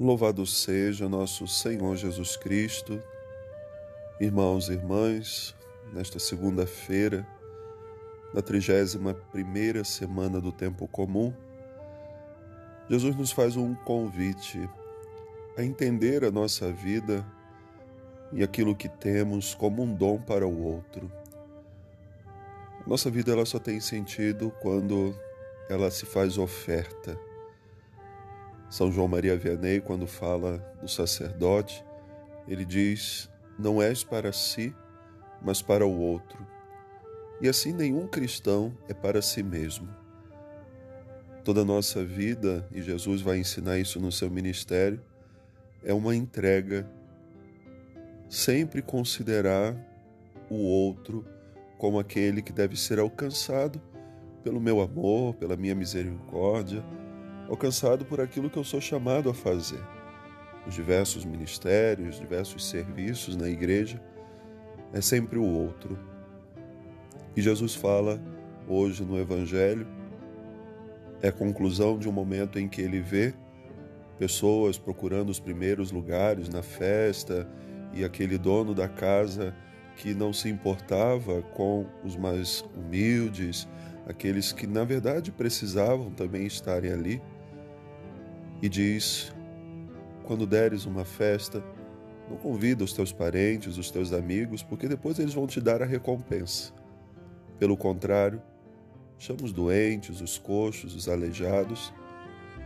Louvado seja nosso Senhor Jesus Cristo. Irmãos e irmãs, nesta segunda-feira, na 31 semana do tempo comum, Jesus nos faz um convite a entender a nossa vida e aquilo que temos como um dom para o outro. Nossa vida ela só tem sentido quando ela se faz oferta. São João Maria Vianney, quando fala do sacerdote, ele diz: Não és para si, mas para o outro. E assim nenhum cristão é para si mesmo. Toda a nossa vida, e Jesus vai ensinar isso no seu ministério, é uma entrega. Sempre considerar o outro como aquele que deve ser alcançado pelo meu amor, pela minha misericórdia, alcançado por aquilo que eu sou chamado a fazer. Os diversos ministérios, diversos serviços na igreja, é sempre o outro. E Jesus fala hoje no Evangelho, é a conclusão de um momento em que ele vê pessoas procurando os primeiros lugares na festa e aquele dono da casa que não se importava com os mais humildes, aqueles que na verdade precisavam também estarem ali. E diz: quando deres uma festa, não convida os teus parentes, os teus amigos, porque depois eles vão te dar a recompensa. Pelo contrário, chama os doentes, os coxos, os aleijados,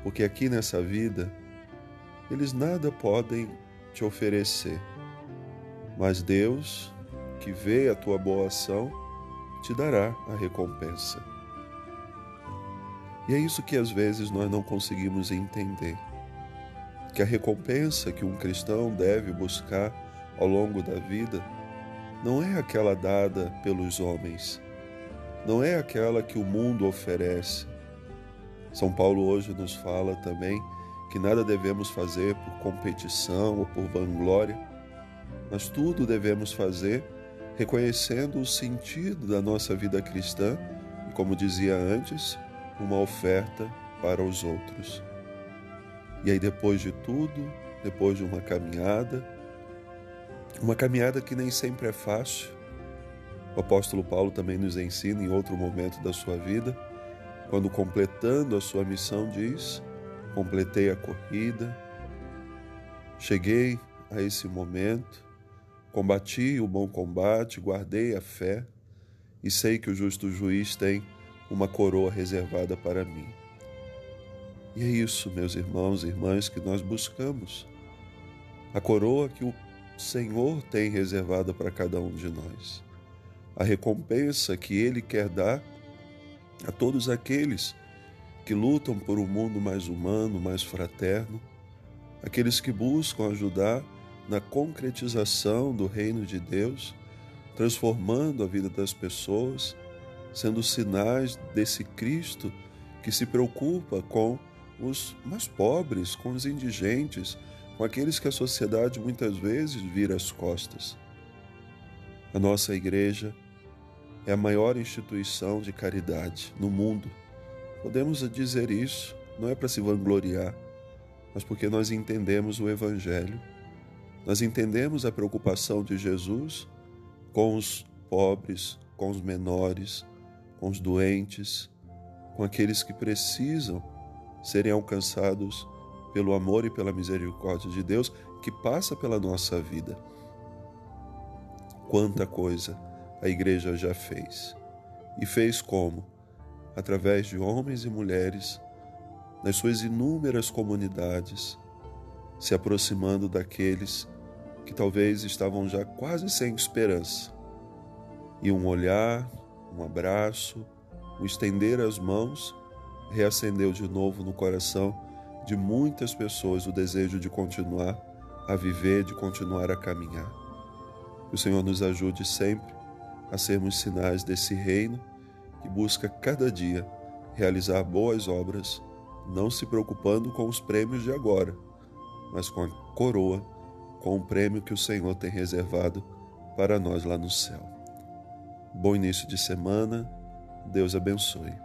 porque aqui nessa vida eles nada podem te oferecer. Mas Deus que vê a tua boa ação, te dará a recompensa. E é isso que às vezes nós não conseguimos entender. Que a recompensa que um cristão deve buscar ao longo da vida não é aquela dada pelos homens, não é aquela que o mundo oferece. São Paulo hoje nos fala também que nada devemos fazer por competição ou por vanglória, mas tudo devemos fazer reconhecendo o sentido da nossa vida cristã e, como dizia antes, uma oferta para os outros. E aí, depois de tudo, depois de uma caminhada, uma caminhada que nem sempre é fácil, o apóstolo Paulo também nos ensina em outro momento da sua vida, quando completando a sua missão, diz: Completei a corrida, cheguei a esse momento, Combati o bom combate, guardei a fé e sei que o justo juiz tem uma coroa reservada para mim. E é isso, meus irmãos e irmãs, que nós buscamos. A coroa que o Senhor tem reservada para cada um de nós. A recompensa que Ele quer dar a todos aqueles que lutam por um mundo mais humano, mais fraterno, aqueles que buscam ajudar na concretização do reino de Deus, transformando a vida das pessoas, sendo sinais desse Cristo que se preocupa com os mais pobres, com os indigentes, com aqueles que a sociedade muitas vezes vira as costas. A nossa igreja é a maior instituição de caridade no mundo. Podemos dizer isso, não é para se vangloriar, mas porque nós entendemos o Evangelho nós entendemos a preocupação de Jesus com os pobres, com os menores, com os doentes, com aqueles que precisam serem alcançados pelo amor e pela misericórdia de Deus que passa pela nossa vida. Quanta coisa a igreja já fez. E fez como? Através de homens e mulheres, nas suas inúmeras comunidades, se aproximando daqueles que talvez estavam já quase sem esperança. E um olhar, um abraço, um estender as mãos reacendeu de novo no coração de muitas pessoas o desejo de continuar a viver, de continuar a caminhar. Que o Senhor nos ajude sempre a sermos sinais desse reino que busca cada dia realizar boas obras, não se preocupando com os prêmios de agora, mas com a coroa com o prêmio que o Senhor tem reservado para nós lá no céu. Bom início de semana, Deus abençoe.